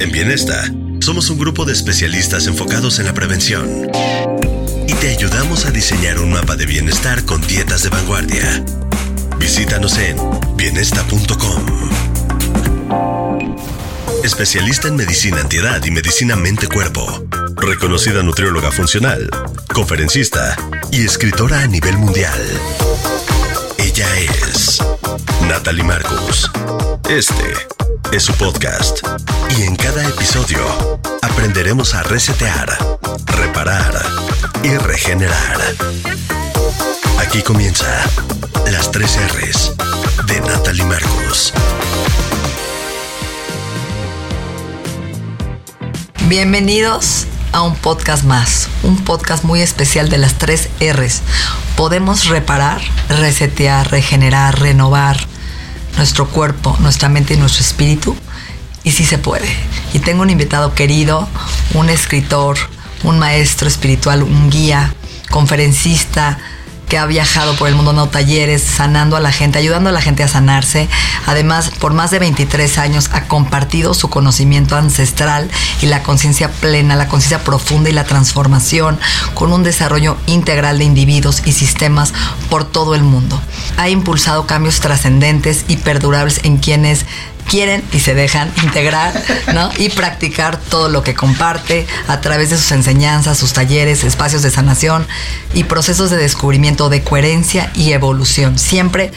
En Bienesta, somos un grupo de especialistas enfocados en la prevención. Y te ayudamos a diseñar un mapa de bienestar con dietas de vanguardia. Visítanos en bienesta.com. Especialista en medicina antiedad y medicina mente-cuerpo. Reconocida nutrióloga funcional, conferencista y escritora a nivel mundial. Ella es Natalie Marcus. Este es su podcast. Y en cada episodio aprenderemos a resetear, reparar y regenerar. Aquí comienza las tres R's de Natalie Marcus. Bienvenidos a un podcast más, un podcast muy especial de las tres R's. Podemos reparar, resetear, regenerar, renovar nuestro cuerpo, nuestra mente y nuestro espíritu. Y sí se puede. Y tengo un invitado querido, un escritor, un maestro espiritual, un guía, conferencista, que ha viajado por el mundo dando talleres, sanando a la gente, ayudando a la gente a sanarse. Además, por más de 23 años ha compartido su conocimiento ancestral y la conciencia plena, la conciencia profunda y la transformación con un desarrollo integral de individuos y sistemas por todo el mundo. Ha impulsado cambios trascendentes y perdurables en quienes quieren y se dejan integrar ¿no? y practicar todo lo que comparte a través de sus enseñanzas, sus talleres, espacios de sanación y procesos de descubrimiento de coherencia y evolución, siempre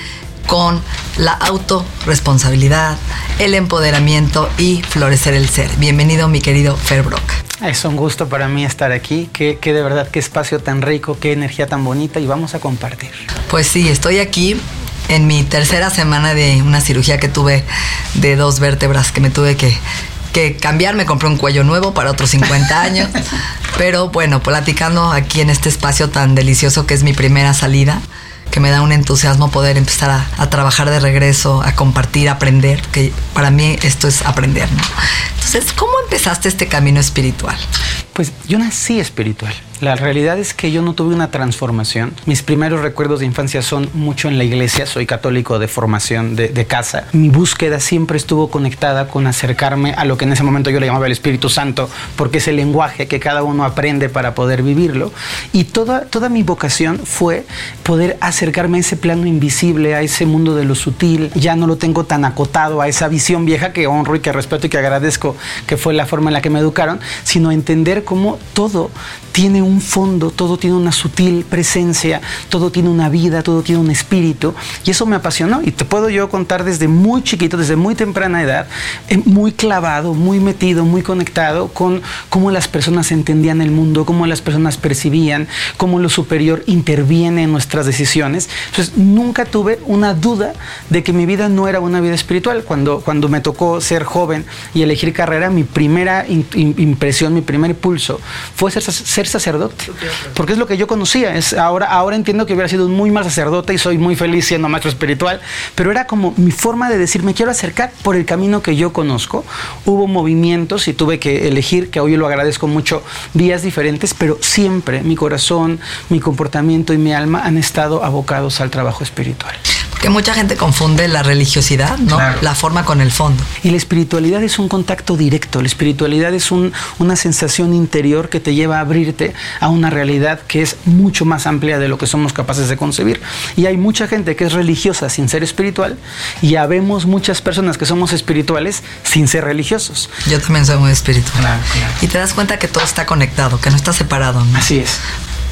con la autorresponsabilidad, el empoderamiento y florecer el ser. Bienvenido mi querido Fer Brock. Es un gusto para mí estar aquí, que, que de verdad qué espacio tan rico, qué energía tan bonita y vamos a compartir. Pues sí, estoy aquí en mi tercera semana de una cirugía que tuve de dos vértebras que me tuve que, que cambiar. Me compré un cuello nuevo para otros 50 años. Pero bueno, platicando aquí en este espacio tan delicioso que es mi primera salida, que me da un entusiasmo poder empezar a, a trabajar de regreso, a compartir, a aprender, que para mí esto es aprender, ¿no? Entonces, ¿cómo empezaste este camino espiritual? Pues yo nací espiritual. La realidad es que yo no tuve una transformación. Mis primeros recuerdos de infancia son mucho en la iglesia. Soy católico de formación de, casa. Mi búsqueda siempre estuvo conectada con acercarme a lo que en ese momento yo le llamaba el Espíritu Santo, porque es el lenguaje que cada uno aprende para poder vivirlo. Y toda, toda mi vocación fue poder acercarme a ese plano invisible, a ese mundo de lo sutil. Ya no lo tengo tan acotado a esa visión vieja que honro y que respeto y que agradezco, que fue la forma en la que me educaron, sino entender cómo todo tiene un fondo, todo tiene una sutil presencia, todo tiene una vida, todo tiene un espíritu. Y eso me apasionó. Y te puedo yo contar desde muy chiquito, desde muy temprana edad, eh, muy clavado, muy metido, muy conectado con cómo las personas entendían el mundo, cómo las personas percibían, cómo lo superior interviene en nuestras decisiones. Entonces, nunca tuve una duda de que mi vida no era una vida espiritual. Cuando, cuando me tocó ser joven y elegir carrera, mi primera in, in, impresión, mi primer impulso fue ser, ser sacerdote. Porque es lo que yo conocía. Es, ahora, ahora entiendo que hubiera sido un muy mal sacerdote y soy muy feliz siendo maestro espiritual, pero era como mi forma de decir, me quiero acercar por el camino que yo conozco. Hubo movimientos y tuve que elegir, que hoy lo agradezco mucho, vías diferentes, pero siempre mi corazón, mi comportamiento y mi alma han estado abocados al trabajo espiritual. Que mucha gente confunde la religiosidad, ¿no? Claro. La forma con el fondo. Y la espiritualidad es un contacto directo. La espiritualidad es un, una sensación interior que te lleva a abrirte a una realidad que es mucho más amplia de lo que somos capaces de concebir. Y hay mucha gente que es religiosa sin ser espiritual y ya vemos muchas personas que somos espirituales sin ser religiosos. Yo también soy muy espiritual. Claro, claro. Y te das cuenta que todo está conectado, que no está separado. ¿no? Así es.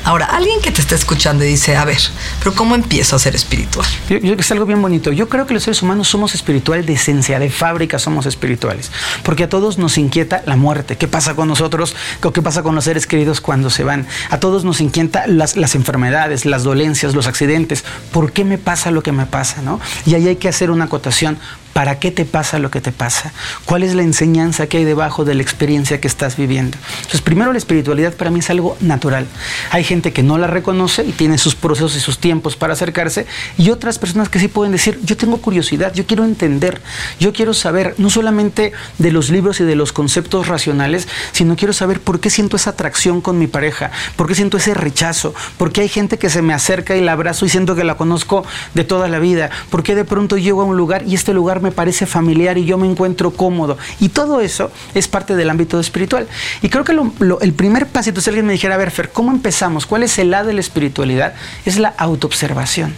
Ahora, alguien que te está escuchando y dice, a ver, pero ¿cómo empiezo a ser espiritual? Yo, es algo bien bonito. Yo creo que los seres humanos somos espirituales de esencia, de fábrica somos espirituales. Porque a todos nos inquieta la muerte. ¿Qué pasa con nosotros? ¿Qué pasa con los seres queridos cuando se van? A todos nos inquieta las, las enfermedades, las dolencias, los accidentes. ¿Por qué me pasa lo que me pasa? ¿no? Y ahí hay que hacer una acotación. ¿Para qué te pasa lo que te pasa? ¿Cuál es la enseñanza que hay debajo de la experiencia que estás viviendo? Entonces, primero la espiritualidad para mí es algo natural. Hay gente que no la reconoce y tiene sus procesos y sus tiempos para acercarse y otras personas que sí pueden decir, yo tengo curiosidad, yo quiero entender, yo quiero saber no solamente de los libros y de los conceptos racionales, sino quiero saber por qué siento esa atracción con mi pareja, por qué siento ese rechazo, por qué hay gente que se me acerca y la abrazo y siento que la conozco de toda la vida, por qué de pronto llego a un lugar y este lugar me parece familiar y yo me encuentro cómodo. Y todo eso es parte del ámbito espiritual. Y creo que lo, lo, el primer pasito, si alguien me dijera, a ver, Fer, ¿cómo empezamos? ¿Cuál es el lado de la espiritualidad? Es la autoobservación.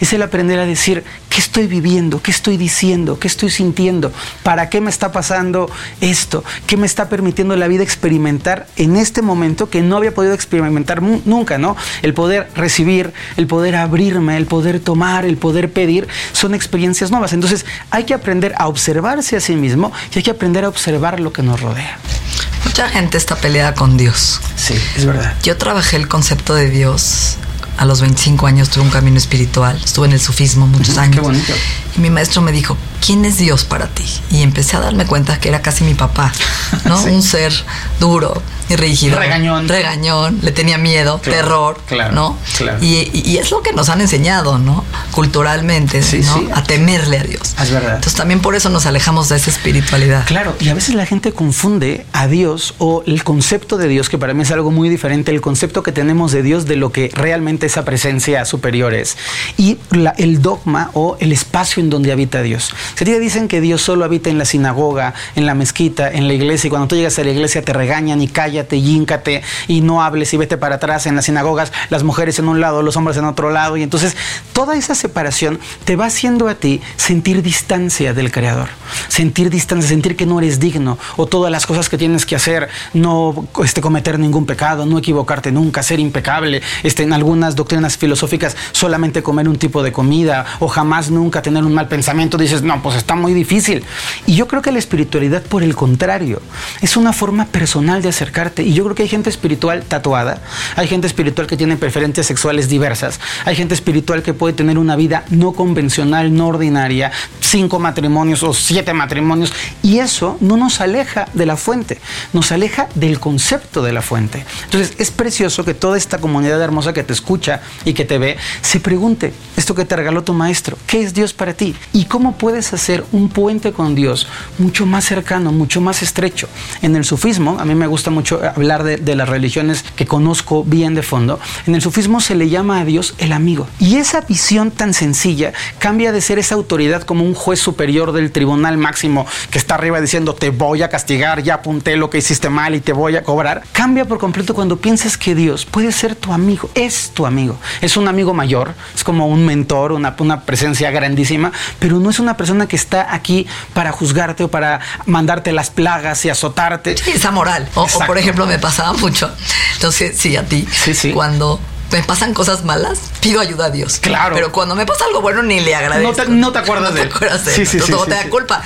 Es el aprender a decir, ¿qué estoy viviendo? ¿Qué estoy diciendo? ¿Qué estoy sintiendo? ¿Para qué me está pasando esto? ¿Qué me está permitiendo la vida experimentar en este momento que no había podido experimentar nunca, ¿no? El poder recibir, el poder abrirme, el poder tomar, el poder pedir, son experiencias nuevas. Entonces hay que aprender a observarse a sí mismo y hay que aprender a observar lo que nos rodea. Mucha gente está peleada con Dios. Sí, es verdad. Yo trabajé el concepto de Dios a los 25 años tuve un camino espiritual, estuve en el sufismo muchos años. Qué bonito. Y mi maestro me dijo, ¿quién es Dios para ti? Y empecé a darme cuenta que era casi mi papá, ¿no? sí. Un ser duro y rígido. Regañón. Regañón, le tenía miedo, claro, terror, claro, ¿no? Claro. Y, y, es lo que nos han enseñado, ¿no? Culturalmente, sí, ¿no? Sí. A temerle a Dios. Es verdad. Entonces también por eso nos alejamos de esa espiritualidad. Claro, y a veces la gente confunde a Dios o el concepto de Dios, que para mí es algo muy diferente, el concepto que tenemos de Dios de lo que realmente esa presencia superior es, y la, el dogma o el espacio donde habita Dios. Se te dicen que Dios solo habita en la sinagoga, en la mezquita, en la iglesia, y cuando tú llegas a la iglesia te regañan y cállate y y no hables y vete para atrás en las sinagogas, las mujeres en un lado, los hombres en otro lado, y entonces toda esa separación te va haciendo a ti sentir distancia del Creador, sentir distancia, sentir que no eres digno, o todas las cosas que tienes que hacer, no este, cometer ningún pecado, no equivocarte nunca, ser impecable, este, en algunas doctrinas filosóficas solamente comer un tipo de comida, o jamás nunca tener un mal pensamiento, dices, no, pues está muy difícil. Y yo creo que la espiritualidad, por el contrario, es una forma personal de acercarte, y yo creo que hay gente espiritual tatuada, hay gente espiritual que tiene preferencias sexuales diversas, hay gente espiritual que puede tener una vida no convencional, no ordinaria, cinco matrimonios o siete matrimonios, y eso no nos aleja de la fuente, nos aleja del concepto de la fuente. Entonces es precioso que toda esta comunidad hermosa que te escucha y que te ve, se pregunte, esto que te regaló tu maestro, ¿qué es Dios para ti? ¿Y cómo puedes hacer un puente con Dios mucho más cercano, mucho más estrecho? En el sufismo, a mí me gusta mucho hablar de, de las religiones que conozco bien de fondo, en el sufismo se le llama a Dios el amigo. Y esa visión tan sencilla cambia de ser esa autoridad como un juez superior del tribunal máximo que está arriba diciendo te voy a castigar, ya apunté lo que hiciste mal y te voy a cobrar, cambia por completo cuando piensas que Dios puede ser tu amigo, es tu amigo, es un amigo mayor, es como un mentor, una, una presencia grandísima, pero no es una persona que está aquí para juzgarte o para mandarte las plagas y azotarte. Sí, esa moral. O, o, por ejemplo, me pasaba mucho, entonces sí, a ti, sí, sí. cuando me pasan cosas malas, pido ayuda a Dios. Claro. Pero cuando me pasa algo bueno, ni le agradezco. No te, no te acuerdas no de él. Te acuerdas de sí, él. sí, sí, Todo sí, te da culpa.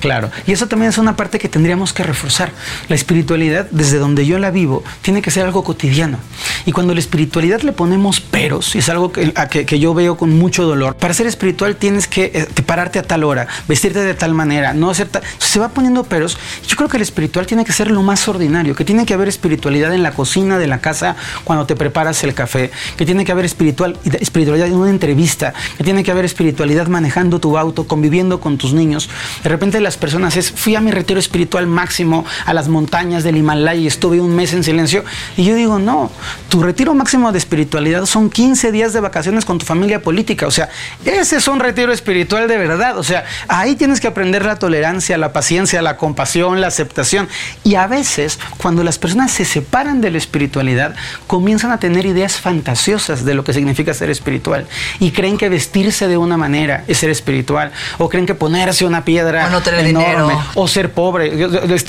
Claro. Y eso también es una parte que tendríamos que reforzar. La espiritualidad, desde donde yo la vivo, tiene que ser algo cotidiano. Y cuando la espiritualidad le ponemos peros, y es algo que, a que, que yo veo con mucho dolor, para ser espiritual tienes que, eh, pararte a tal hora, vestirte de tal manera, no hacer tal... Se va poniendo peros. Yo creo que el espiritual tiene que ser lo más ordinario, que tiene que haber espiritualidad en la cocina de la casa cuando te preparas el café, que tiene que haber espiritual, espiritualidad en una entrevista, que tiene que haber espiritualidad manejando tu auto, conviviendo con tus niños. De repente las personas es, fui a mi retiro espiritual máximo a las montañas del Himalaya y estuve un mes en silencio. Y yo digo, no, tu retiro máximo de espiritualidad son 15 días de vacaciones con tu familia política. O sea, ese es un retiro espiritual de verdad. O sea, ahí tienes que aprender la tolerancia, la paciencia, la compasión, la aceptación. Y a veces, cuando las personas se separan de la espiritualidad, comienzan a tener ideas fantasiosas de lo que significa ser espiritual y creen que vestirse de una manera es ser espiritual o creen que ponerse una piedra o no tener enorme dinero. o ser pobre.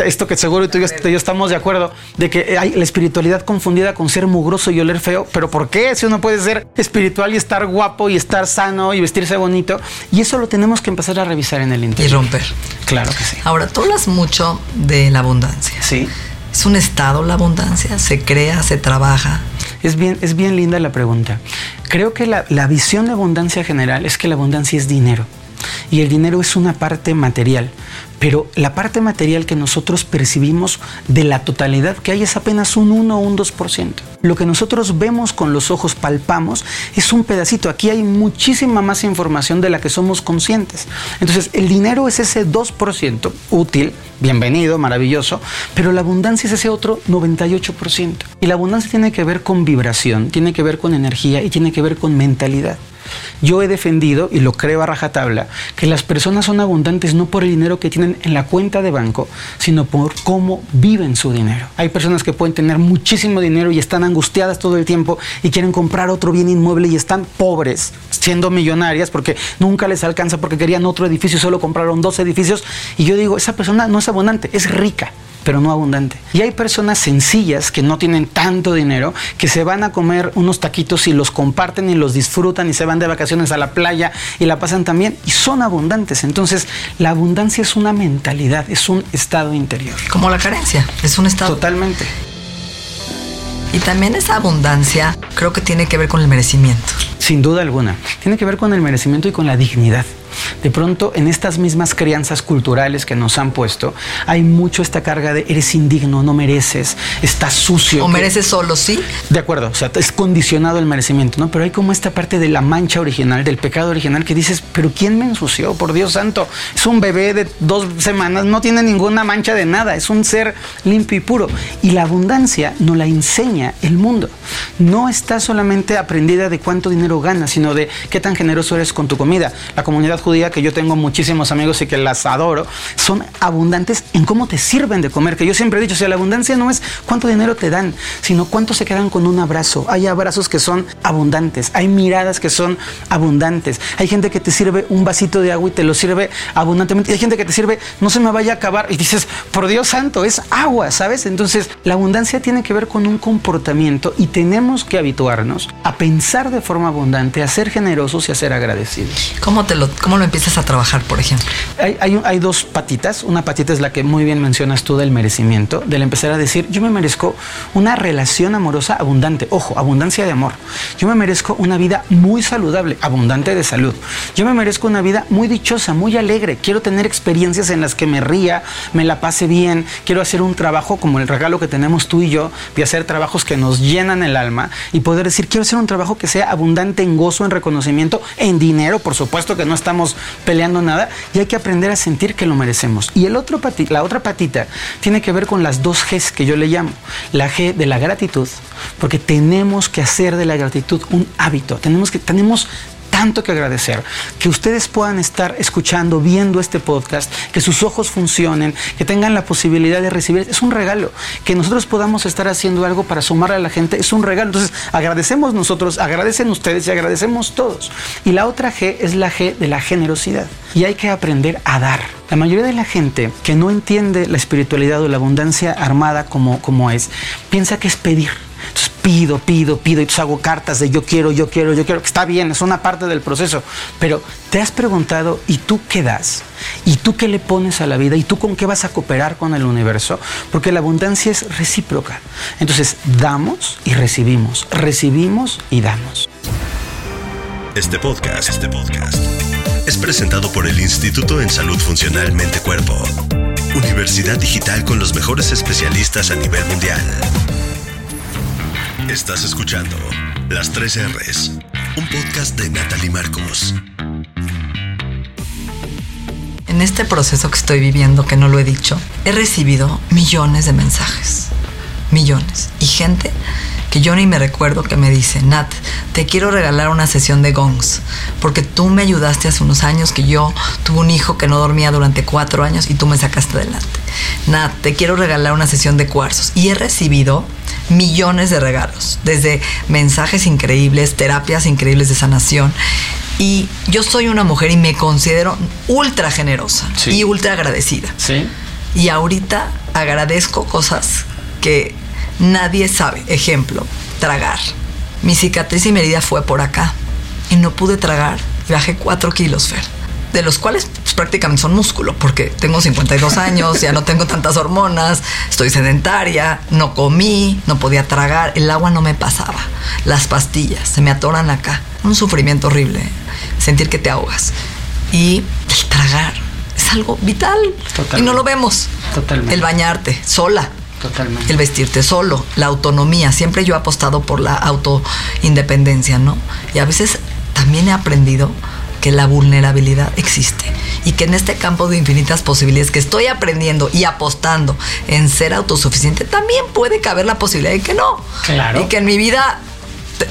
Esto que seguro tú y yo, y estamos de acuerdo de que hay la espiritualidad confundida con ser mugroso y oler feo, pero ¿por qué? Si uno puede ser espiritual y estar guapo y estar sano y vestirse bonito y eso lo tenemos que empezar a revisar en el Y interior. romper. Claro que sí. Ahora, tú hablas mucho de la abundancia. Sí. ¿Es un estado la abundancia? ¿Se crea, se trabaja? Es bien, es bien linda la pregunta. Creo que la, la visión de abundancia general es que la abundancia es dinero. Y el dinero es una parte material. Pero la parte material que nosotros percibimos de la totalidad que hay es apenas un 1 o un 2%. Lo que nosotros vemos con los ojos, palpamos, es un pedacito. Aquí hay muchísima más información de la que somos conscientes. Entonces, el dinero es ese 2% útil, bienvenido, maravilloso, pero la abundancia es ese otro 98%. Y la abundancia tiene que ver con vibración, tiene que ver con energía y tiene que ver con mentalidad. Yo he defendido, y lo creo a rajatabla, que las personas son abundantes no por el dinero que tienen en la cuenta de banco, sino por cómo viven su dinero. Hay personas que pueden tener muchísimo dinero y están angustiadas todo el tiempo y quieren comprar otro bien inmueble y están pobres, siendo millonarias, porque nunca les alcanza porque querían otro edificio y solo compraron dos edificios. Y yo digo, esa persona no es abundante, es rica pero no abundante. Y hay personas sencillas que no tienen tanto dinero, que se van a comer unos taquitos y los comparten y los disfrutan y se van de vacaciones a la playa y la pasan también y son abundantes. Entonces, la abundancia es una mentalidad, es un estado interior. Como la carencia, es un estado. Totalmente. Y también esa abundancia creo que tiene que ver con el merecimiento. Sin duda alguna. Tiene que ver con el merecimiento y con la dignidad. De pronto, en estas mismas crianzas culturales que nos han puesto, hay mucho esta carga de eres indigno, no mereces, estás sucio. O que- mereces solo, sí. De acuerdo, o sea, es condicionado el merecimiento, ¿no? Pero hay como esta parte de la mancha original, del pecado original, que dices, pero ¿quién me ensució? Por Dios santo, es un bebé de dos semanas, no tiene ninguna mancha de nada, es un ser limpio y puro. Y la abundancia nos la enseña el mundo. No está solamente aprendida de cuánto dinero ganas, sino de qué tan generoso eres con tu comida. La comunidad judía, que yo tengo muchísimos amigos y que las adoro, son abundantes en cómo te sirven de comer. Que yo siempre he dicho, o sea, la abundancia no es cuánto dinero te dan, sino cuánto se quedan con un abrazo. Hay abrazos que son abundantes, hay miradas que son abundantes. Hay gente que te sirve un vasito de agua y te lo sirve abundantemente. Y hay gente que te sirve, no se me vaya a acabar. Y dices, por Dios santo, es agua, ¿sabes? Entonces, la abundancia tiene que ver con un comportamiento y tenemos que habituarnos a pensar de forma abundante, a ser generosos y a ser agradecidos. ¿Cómo, te lo, ¿Cómo lo empiezas a trabajar, por ejemplo? Hay, hay hay dos patitas. Una patita es la que muy bien mencionas tú del merecimiento, del empezar a decir, yo me merezco una relación amorosa abundante. Ojo, abundancia de amor. Yo me merezco una vida muy saludable, abundante de salud. Yo me merezco una vida muy dichosa, muy alegre. Quiero tener experiencias en las que me ría, me la pase bien. Quiero hacer un trabajo como el regalo que tenemos tú y yo, de hacer trabajos que nos llenan el alma y poder decir, quiero hacer un trabajo que sea abundante en gozo, en reconocimiento, en dinero, por supuesto que no estamos peleando nada, y hay que aprender a sentir que lo merecemos. Y el otro la otra patita tiene que ver con las dos Gs que yo le llamo. La G de la gratitud, porque tenemos que hacer de la gratitud un hábito. Tenemos que, tenemos tanto que agradecer. Que ustedes puedan estar escuchando, viendo este podcast, que sus ojos funcionen, que tengan la posibilidad de recibir. Es un regalo. Que nosotros podamos estar haciendo algo para sumar a la gente es un regalo. Entonces, agradecemos nosotros, agradecen ustedes y agradecemos todos. Y la otra G es la G de la generosidad. Y hay que aprender a dar. La mayoría de la gente que no entiende la espiritualidad o la abundancia armada como, como es, piensa que es pedir. Entonces pido, pido, pido, y hago cartas de yo quiero, yo quiero, yo quiero, que está bien, es una parte del proceso. Pero te has preguntado, ¿y tú qué das? ¿Y tú qué le pones a la vida? ¿Y tú con qué vas a cooperar con el universo? Porque la abundancia es recíproca. Entonces damos y recibimos, recibimos y damos. Este podcast, este podcast es presentado por el Instituto en Salud Funcional Mente Cuerpo. Universidad digital con los mejores especialistas a nivel mundial. Estás escuchando Las 3 R's, un podcast de Natalie Marcos. En este proceso que estoy viviendo, que no lo he dicho, he recibido millones de mensajes. Millones. Y gente que yo ni me recuerdo que me dice, Nat, te quiero regalar una sesión de gongs, porque tú me ayudaste hace unos años que yo tuve un hijo que no dormía durante cuatro años y tú me sacaste adelante. Nat, te quiero regalar una sesión de cuarzos. Y he recibido millones de regalos, desde mensajes increíbles, terapias increíbles de sanación. Y yo soy una mujer y me considero ultra generosa Sí. y ultra agradecida. Sí. Y ahorita agradezco cosas que nadie sabe. Ejemplo, tragar. Mi cicatriz y mi herida fue por acá. Y no pude tragar. Bajé 4 kilos, Fer. De los cuales pues, prácticamente son músculo, porque tengo 52 años, ya no tengo tantas hormonas, estoy sedentaria, no comí, no podía tragar, el agua no me pasaba, las pastillas se me atoran acá. Un sufrimiento horrible, sentir que te ahogas. Y el tragar es algo vital. Totalmente. Y no lo vemos. Totalmente. El bañarte sola. Totalmente. El vestirte solo, la autonomía. Siempre yo he apostado por la autoindependencia, ¿no? Y a veces también he aprendido que la vulnerabilidad existe y que en este campo de infinitas posibilidades que estoy aprendiendo y apostando en ser autosuficiente, también puede caber la posibilidad de que no. Claro. Y que en mi vida,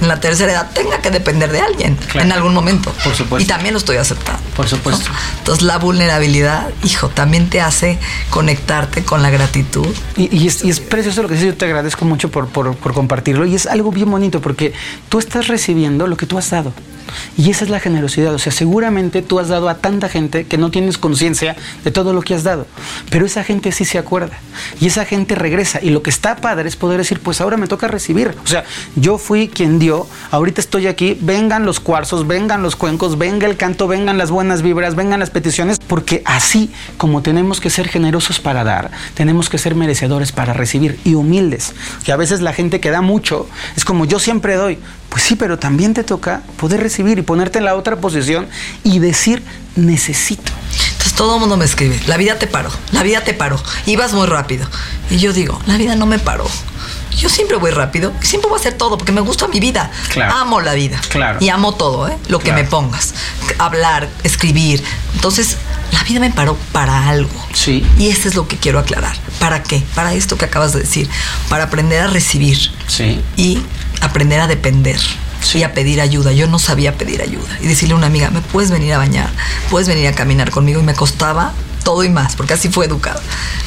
en la tercera edad, tenga que depender de alguien Claro. en algún momento. Por supuesto. Y también lo estoy aceptando. Por supuesto. ¿no? Entonces la vulnerabilidad, hijo, también te hace conectarte con la gratitud. Y, y es, y es precioso lo que dices, yo te agradezco mucho por, por- por compartirlo y es algo bien bonito porque tú estás recibiendo lo que tú has dado. Y esa es la generosidad, o sea, seguramente tú has dado a tanta gente que no tienes conciencia de todo lo que has dado, pero esa gente sí se acuerda. Y esa gente regresa. Y lo que está padre es poder decir, pues ahora me toca recibir, o sea, yo fui quien dio, ahorita estoy aquí, vengan los cuarzos, vengan los cuencos, venga el canto, vengan las buenas vibras, vengan las peticiones, porque así como tenemos que ser generosos para dar, tenemos que ser merecedores para recibir. Y humildes, que a veces la gente que da mucho es como yo siempre doy, pues sí, pero también te toca poder recibir y ponerte en la otra posición y decir necesito. Entonces todo el mundo me escribe, la vida te paró, la vida te paró, ibas muy rápido. Y yo digo, la vida no me paró. Yo siempre voy rápido, siempre voy a hacer todo porque me gusta mi vida. Claro. Amo la vida. Claro. Y amo todo, ¿eh? Lo que me pongas. Hablar, escribir. Entonces, la vida me paró para algo. Sí. Y esto es lo que quiero aclarar. ¿Para qué? Para esto que acabas de decir. Para aprender a recibir Sí. y aprender a depender Sí. y a pedir ayuda. Yo no sabía pedir ayuda y decirle a una amiga, ¿me puedes venir a bañar? ¿Puedes venir a caminar conmigo? Y me costaba todo y más, porque así fue educado.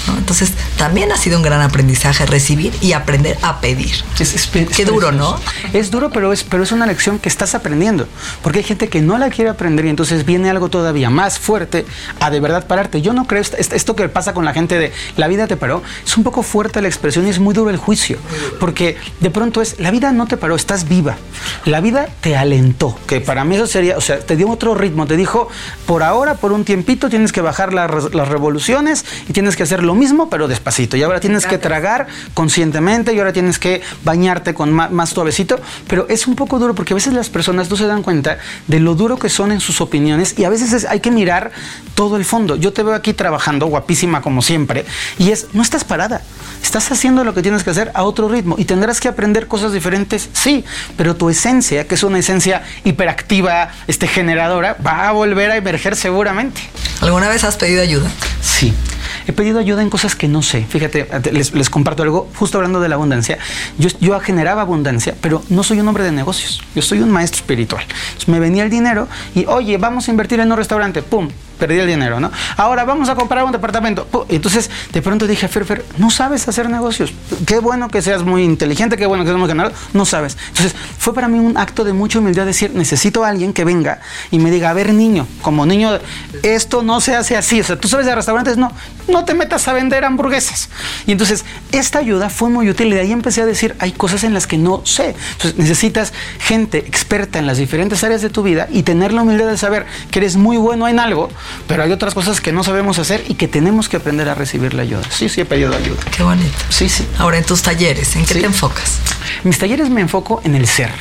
¿No? Entonces, también ha sido un gran aprendizaje recibir y aprender a pedir. Es, es- es Qué duro, ¿no? Es duro, pero es, pero es una lección que estás aprendiendo. Porque hay gente que no la quiere aprender y entonces viene algo todavía más fuerte a de verdad pararte. Yo no creo esto, que pasa con la gente de la vida te paró. Es un poco fuerte la expresión y es muy duro el juicio. Porque de pronto es, la vida no te paró, estás viva. La vida te alentó. Que para mí eso sería, o sea, te dio otro ritmo. Te dijo, por ahora, por un tiempito, tienes que bajar las re- las revoluciones y tienes que hacer lo mismo, pero despacito. Y ahora tienes que tragar conscientemente y ahora tienes que bañarte con ma- más, suavecito. Pero es un poco duro porque a veces las personas no se dan cuenta de lo duro que son en sus opiniones y a veces es- hay que mirar todo el fondo. Yo te veo aquí trabajando, guapísima como siempre, y es, no estás parada. Estás haciendo lo que tienes que hacer a otro ritmo y tendrás que aprender cosas diferentes, sí, pero tu esencia, que es una esencia hiperactiva, este, generadora, va a volver a emerger seguramente. ¿Alguna vez has pedido ayuda? Sí. He pedido ayuda en cosas que no sé. Fíjate, les, les comparto algo, justo hablando de la abundancia. Yo, yo generaba abundancia, pero no soy un hombre de negocios. Yo soy un maestro espiritual. Entonces, me venía el dinero y, oye, vamos a invertir en un restaurante. ¡Pum! Perdí el dinero, ¿no? Ahora vamos a comprar un departamento. Entonces, de pronto dije, Fer, Fer, no sabes hacer negocios. Qué bueno que seas muy inteligente, qué bueno que seas muy generado. No sabes. Entonces, fue para mí un acto de mucha humildad decir, necesito a alguien que venga y me diga, a ver, niño, como niño, esto no se hace así. O sea, tú sabes de restaurantes, no, no te metas a vender hamburguesas. Y entonces, esta ayuda fue muy útil y de ahí empecé a decir, hay cosas en las que no sé. Entonces, necesitas gente experta en las diferentes áreas de tu vida y tener la humildad de saber que eres muy bueno en algo, pero hay otras cosas que no sabemos hacer y que tenemos que aprender a recibir la ayuda. Sí, sí, he pedido ayuda. Qué bonito. Sí, sí. Ahora, en tus talleres, ¿en qué Sí. te enfocas? En mis talleres me enfoco en el ser.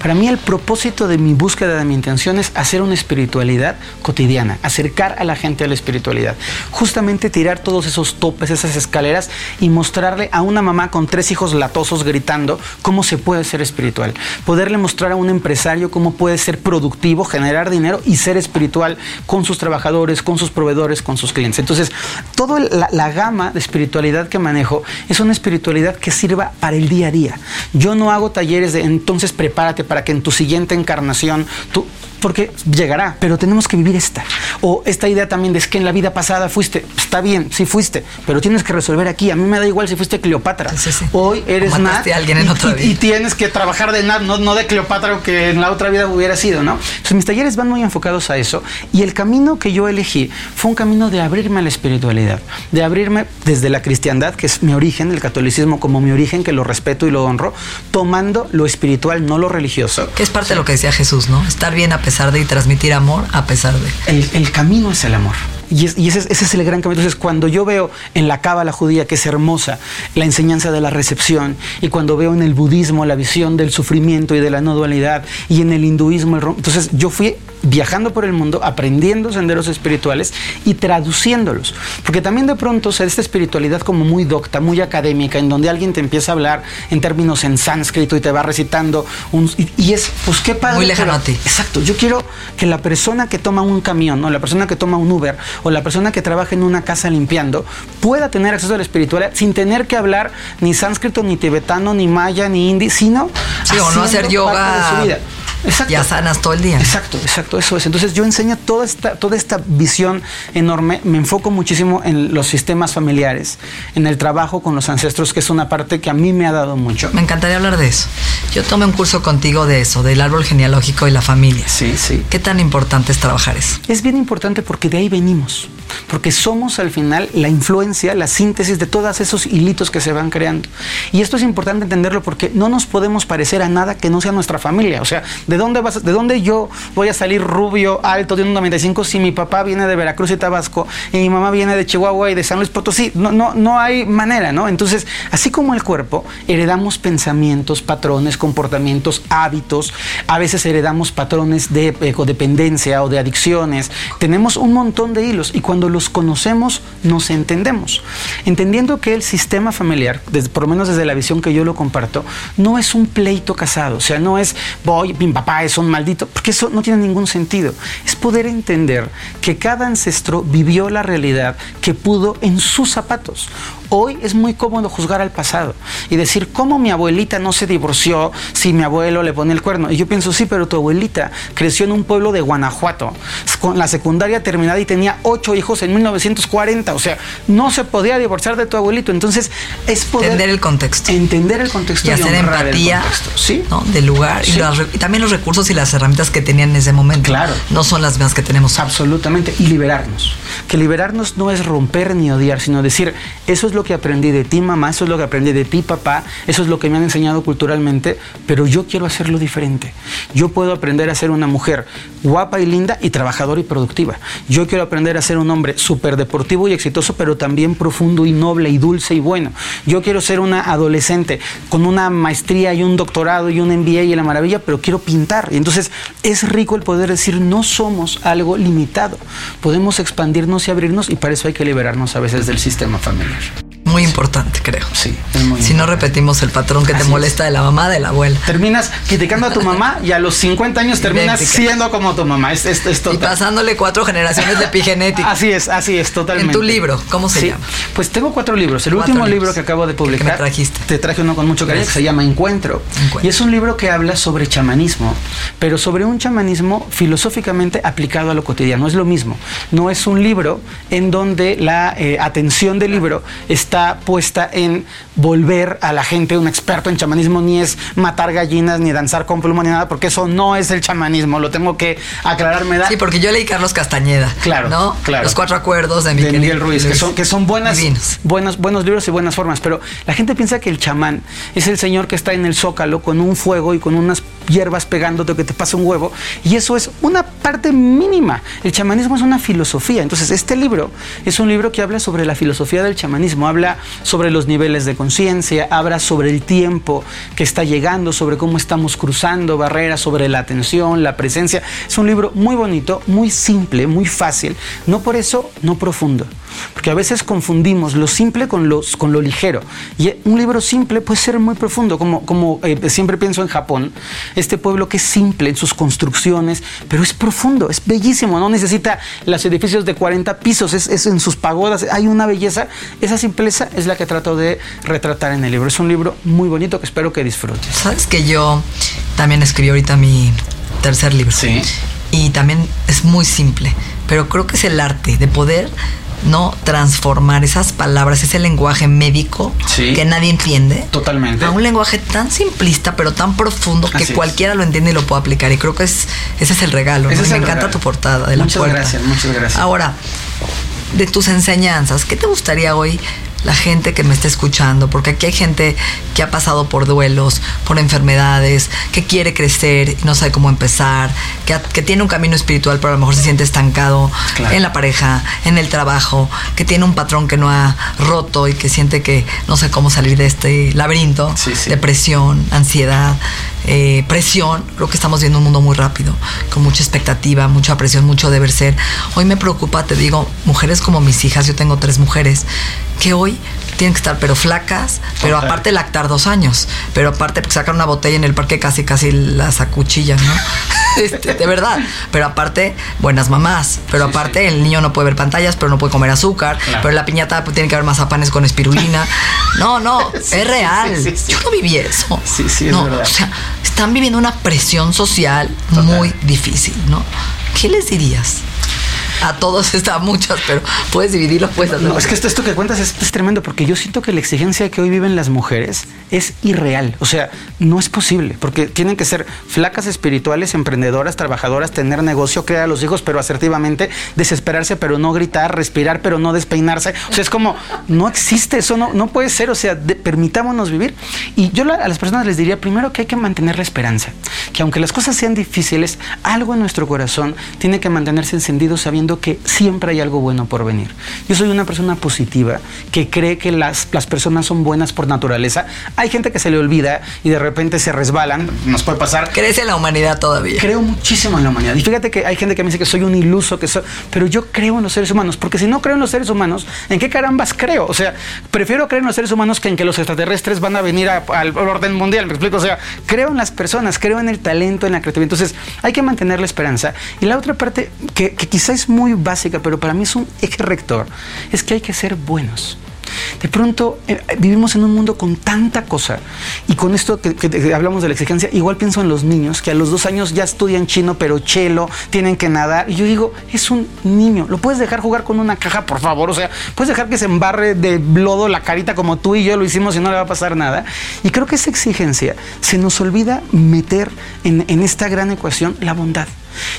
Para mí el propósito de mi búsqueda de mi intención es hacer una espiritualidad cotidiana, acercar a la gente a la espiritualidad. Justamente tirar todos esos topes, esas escaleras y mostrarle a una mamá con tres hijos latosos gritando cómo se puede ser espiritual. Poderle mostrar a un empresario cómo puede ser productivo, generar dinero y ser espiritual con sus trabajadores, con sus proveedores, con sus clientes. Entonces, toda la, la gama de espiritualidad que manejo es una espiritualidad que sirva para el día a día. Yo no hago talleres de entonces prepárate para que en tu siguiente encarnación tú porque llegará, pero tenemos que vivir esta. O esta idea también de es que en la vida pasada fuiste, está bien, sí fuiste, pero tienes que resolver aquí. A mí me da igual si fuiste Cleopatra. Sí, sí. Hoy eres Nat a alguien en y, otra vida. y tienes que trabajar de Nat, no, no de Cleopatra que en la otra vida hubiera sido, ¿no? Entonces mis talleres van muy enfocados a eso y el camino que yo elegí fue un camino de abrirme a la espiritualidad, de abrirme desde la cristiandad, que es mi origen, el catolicismo como mi origen, que lo respeto y lo honro, tomando lo espiritual, no lo religioso. Que es parte de lo que decía Jesús, ¿no? Estar bien a pesar de y transmitir amor a pesar de. El, el camino es el amor. Y, es- y ese, es- ese es el gran camino. Entonces, cuando yo veo en la cábala judía, que es hermosa, la enseñanza de la recepción, y cuando veo en el budismo la visión del sufrimiento y de la no dualidad, y en el hinduismo el Entonces, yo fui viajando por el mundo, aprendiendo senderos espirituales y traduciéndolos. Porque también de pronto se da esta espiritualidad como muy docta, muy académica, en donde alguien te empieza a hablar en términos en sánscrito y te va recitando un... Y, y es, pues qué padre. Muy lejano pero- a ti. Exacto, yo quiero que la persona que toma un camión, o la persona que toma un Uber, o la persona que trabaja en una casa limpiando, pueda tener acceso a la espiritualidad sin tener que hablar ni sánscrito, ni tibetano, ni maya, ni hindi, sino Sí, o no hacer parte de yoga su vida. Exacto. Ya sanas todo el día. Exacto, exacto, eso es. Entonces yo enseño toda esta, toda esta visión enorme, me enfoco muchísimo en los sistemas familiares, en el trabajo con los ancestros, que es una parte que a mí me ha dado mucho. Me encantaría hablar de eso. Yo tomé un curso contigo de eso, del árbol genealógico y la familia. Sí, sí. ¿Qué tan importante es trabajar eso? Es bien importante porque de ahí venimos, porque somos al final la influencia, la síntesis de todos esos hilitos que se van creando. Y esto es importante entenderlo porque no nos podemos parecer a nada que no sea nuestra familia. O sea, ¿de dónde, vas, de dónde yo voy a salir rubio, alto, de un 95 si mi papá viene de Veracruz y Tabasco y mi mamá viene de Chihuahua y de San Luis Potosí? No, no, no hay manera, ¿no? Entonces, así como el cuerpo, heredamos pensamientos, patrones, comportamientos, hábitos. A veces heredamos patrones de eh, codependencia o de adicciones. Tenemos un montón de hilos y cuando los conocemos nos entendemos. Entendiendo que el sistema familiar, desde- por lo menos desde la visión que yo lo comparto, no es un pleito casado. O sea, no es voy, mi papá es un maldito, porque eso no tiene ningún sentido. Es poder entender que cada ancestro vivió la realidad que pudo en sus zapatos. Hoy es muy cómodo juzgar al pasado y decir cómo mi abuelita no se divorció si mi abuelo le pone el cuerno. Y yo pienso, sí, pero tu abuelita creció en un pueblo de Guanajuato, con la secundaria terminada y tenía ocho hijos en 1940. O sea, no se podía divorciar de tu abuelito. Entonces, es poder Entender el contexto. entender el contexto Y hacer honrar el empatía contexto. Sí. ¿no? del lugar y, Sí. y también los recursos y las herramientas que tenían en ese momento. Claro. No son las mismas que tenemos. Absolutamente. Y liberarnos. Que liberarnos no es romper ni odiar, sino decir, eso es lo que aprendí de ti, mamá, eso es lo que aprendí de ti, papá, eso es lo que me han enseñado culturalmente, pero yo quiero hacerlo diferente. Yo puedo aprender a ser una mujer guapa y linda y trabajadora y productiva. Yo quiero aprender a ser un hombre súper deportivo y exitoso, pero también profundo y noble y dulce y bueno. Yo quiero ser una adolescente con una maestría y un doctorado y un MBA y la maravilla, pero quiero pintar. Y entonces es rico el poder decir, no somos algo limitado. Podemos y abrirnos y para eso hay que liberarnos a veces del sistema familiar. Muy importante, creo. Sí, es muy Si no repetimos el patrón que Así te es. molesta de la mamá, de la abuela. Terminas criticando a tu mamá y a los 50 años terminas siendo como tu mamá. Es, es, es Y pasándole cuatro generaciones de epigenética. Así es, así es, totalmente. En tu libro, ¿cómo se Sí, llama? Pues tengo cuatro libros. El Cuatro último libros. libro que acabo de que me publicar. trajiste. Te traje uno con mucho cariño que se llama Encuentro. Encuentro. Y es un libro que habla sobre chamanismo, pero sobre un chamanismo filosóficamente aplicado a lo cotidiano. Es lo mismo. No es un libro en donde la eh, atención del libro está puesta en volver a la gente un experto en chamanismo, ni es matar gallinas, ni danzar con pluma, ni nada, porque eso no es el chamanismo. Lo tengo que aclarar. Me da Sí, porque yo leí Carlos Castañeda. Claro, ¿no? claro. Los cuatro acuerdos de de Miguel, Miguel Ruiz, que son, que son buenas, Divinos. buenos, buenos libros y buenas formas, pero la gente piensa que el chamán es el señor que está en el zócalo con un fuego y con unas hierbas pegándote o que te pasa un huevo, y eso es una parte mínima. El chamanismo es una filosofía. Entonces, este libro es un libro que habla sobre la filosofía del chamanismo, habla sobre los niveles de conciencia, habla sobre el tiempo que está llegando, sobre cómo estamos cruzando barreras, sobre la atención, la presencia. Es un libro muy bonito, muy simple, muy fácil, no por eso no profundo. Porque a veces confundimos lo simple con, los, con lo ligero. Y un libro simple puede ser muy profundo, como, como eh, siempre pienso en Japón, este pueblo que es simple en sus construcciones, pero es profundo, es bellísimo, no necesita los edificios de 40 pisos, es, es en sus pagodas, hay una belleza. Esa simpleza es la que trato de retratar en el libro. Es un libro muy bonito que espero que disfrutes. Sabes que yo también escribí ahorita mi tercer libro. Sí. y también es muy simple, pero creo que es el arte de poder no transformar esas palabras, ese lenguaje médico Sí. que nadie entiende. Totalmente. A un lenguaje tan simplista, pero tan profundo que Así es. cualquiera lo entiende y lo puede aplicar. Y creo que es, ese es el regalo. me encanta tu portada de la Muchas puerta. gracias, muchas gracias. Ahora, de tus enseñanzas, ¿qué te gustaría hoy la gente que me está escuchando? Porque aquí hay gente que ha pasado por duelos, por enfermedades, que quiere crecer y no sabe cómo empezar, que, tiene un camino espiritual pero a lo mejor se siente estancado Claro. en la pareja, en el trabajo, que tiene un patrón que no ha roto y que siente que no sé cómo salir de este laberinto, Sí, sí. depresión, ansiedad, eh, presión. Creo que estamos viendo un mundo muy rápido, con mucha expectativa, mucha presión, mucho deber ser. Hoy me preocupa, te digo, mujeres como mis hijas, yo tengo tres mujeres, que hoy tienen que estar pero flacas, pero Total. aparte lactar dos años, pero aparte sacan una botella en el parque casi casi las acuchillan, ¿no? Este, de verdad, pero aparte buenas mamás, pero Sí, aparte el niño no puede ver pantallas, pero no puede comer azúcar, Claro. pero la piñata pues, tiene que haber mazapanes con espirulina. No, no, Sí, es real. sí, sí, sí. Yo no viví eso. Sí, sí, es no, verdad. O sea, están viviendo una presión social muy difícil, ¿no? ¿Qué les dirías? A todos está muchas, pero puedes dividirlo, puedes hacer. No, es que esto, esto que cuentas es, tremendo porque yo siento que la exigencia que hoy viven las mujeres es irreal. O sea, no es posible porque tienen que ser flacas espirituales, emprendedoras, trabajadoras, tener negocio, crear a los hijos, pero asertivamente, desesperarse, pero no gritar, respirar, pero no despeinarse. O sea, es como, no existe eso, no, no puede ser. O sea, de- permitámonos vivir. Y yo a las personas les diría primero que hay que mantener la esperanza. Que aunque las cosas sean difíciles, algo en nuestro corazón tiene que mantenerse encendido sabiendo que siempre hay algo bueno por venir. Yo soy una persona positiva que cree que las, las personas son buenas por naturaleza. Hay gente que se le olvida y de repente se resbalan, nos puede pasar. ¿Crees en la humanidad todavía? Creo muchísimo en la humanidad. Y fíjate que hay gente que me dice que soy un iluso, que soy, pero yo creo en los seres humanos, porque si no creo en los seres humanos, ¿en qué carambas creo? O sea, prefiero creer en los seres humanos que en que los extraterrestres van a venir a- al orden mundial, ¿me explico? O sea, creo en las personas, creo en el talento, en la creatividad. Entonces, hay que mantener la esperanza. Y la otra parte, que, que quizá es muy básica, pero para mí es un eje rector, es que hay que ser buenos. De pronto eh, vivimos en un mundo con tanta cosa y con esto que, que- hablamos de la exigencia, igual pienso en los niños que a los dos años ya estudian chino, pero chelo, tienen que nadar. Y yo digo, es un niño, lo puedes dejar jugar con una caja, por favor. O sea, puedes dejar que se embarre de lodo la carita como tú y yo lo hicimos y no le va a pasar nada. Y creo que esa exigencia se nos olvida meter en esta gran ecuación la bondad.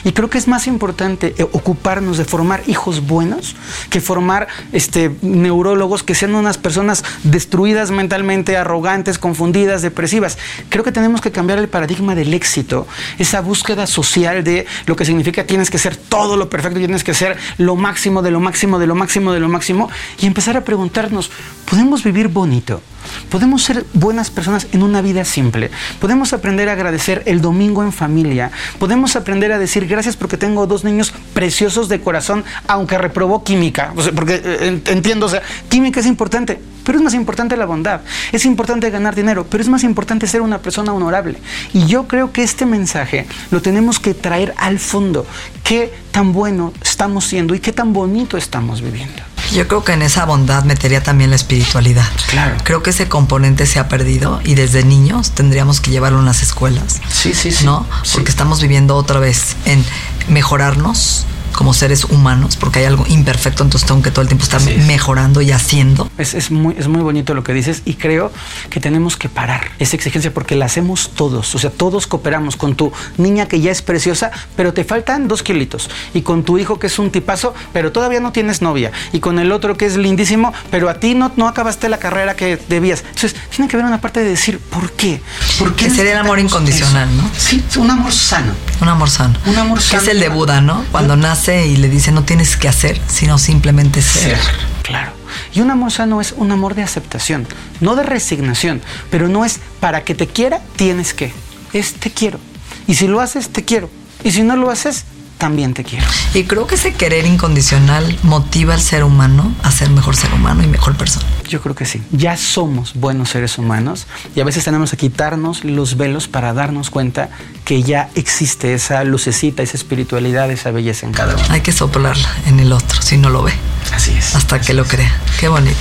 Y creo que es más importante eh, ocuparnos de formar hijos buenos que formar este, neurólogos que sean unas personas destruidas mentalmente, arrogantes, confundidas, depresivas. Creo que tenemos que cambiar el paradigma del éxito, esa búsqueda social de lo que significa tienes que ser todo lo perfecto, tienes que ser lo máximo de lo máximo, de lo máximo, de lo máximo, y empezar a preguntarnos, ¿podemos vivir bonito? Podemos ser buenas personas en una vida simple. Podemos aprender a agradecer el domingo en familia. Podemos aprender a decir gracias porque tengo dos niños preciosos de corazón, aunque reprobó química. O porque eh, en- entiendo, o sea, química es importante, pero es más importante la bondad. Es importante ganar dinero, pero es más importante ser una persona honorable. Y yo creo que este mensaje lo tenemos que traer al fondo. ¿Qué tan bueno estamos siendo y qué tan bonito estamos viviendo? Yo creo que en esa bondad metería también la espiritualidad. Claro. Creo que ese componente se ha perdido y desde niños tendríamos que llevarlo en las escuelas. Sí, sí, sí. ¿No? Sí. Porque estamos viviendo otra vez en mejorarnos como seres humanos, porque hay algo imperfecto, entonces tengo que todo el tiempo estar es. mejorando y haciendo. Es, es muy, es muy bonito lo que dices y creo que tenemos que parar esa exigencia porque la hacemos todos. O sea, todos cooperamos con tu niña que ya es preciosa, pero te faltan dos kilitos. Y con tu hijo que es un tipazo, pero todavía no tienes novia. Y con el otro que es lindísimo, pero a ti no, no acabaste la carrera que debías. Entonces, tiene que haber una parte de decir, ¿por qué? ¿Por qué Que sería el amor incondicional, eso? ¿no? Sí, un amor sano. Un amor sano. Un amor Que sano. es el de Buda, ¿no? Cuando nace y le dice no tienes que hacer, sino simplemente ser. Claro. Y un amor sano es un amor de aceptación, no de resignación, pero no es para que te quiera, tienes que. Es te quiero. Y si lo haces, te quiero. Y si no lo haces, también te quiero. Y creo que ese querer incondicional motiva al ser humano a ser mejor ser humano y mejor persona. Yo creo que sí. Ya somos buenos seres humanos y a veces tenemos que quitarnos los velos para darnos cuenta que ya existe esa lucecita, esa espiritualidad, esa belleza en cada uno. Hay que soplarla en el otro, si no lo ve, Así es. hasta que lo crea. Qué bonito.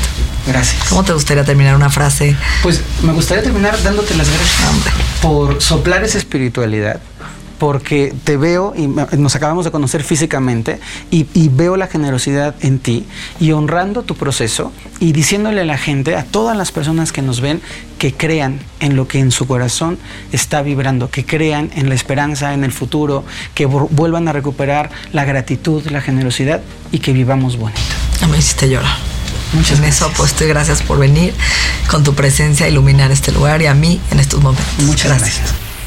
Gracias. ¿Cómo te gustaría terminar una frase? Pues me gustaría terminar dándote las gracias Hombre. por soplar esa espiritualidad, porque te veo y nos acabamos de conocer físicamente y, veo la generosidad en ti y honrando tu proceso y diciéndole a la gente, a todas las personas que nos ven, que crean en lo que en su corazón está vibrando, que crean en la esperanza, en el futuro, que vuelvan a recuperar la gratitud, la generosidad y que vivamos bonito. me hiciste llorar. Muchas en gracias. eso apuesto y gracias por venir con tu presencia a iluminar este lugar y a mí en estos momentos. Muchas gracias.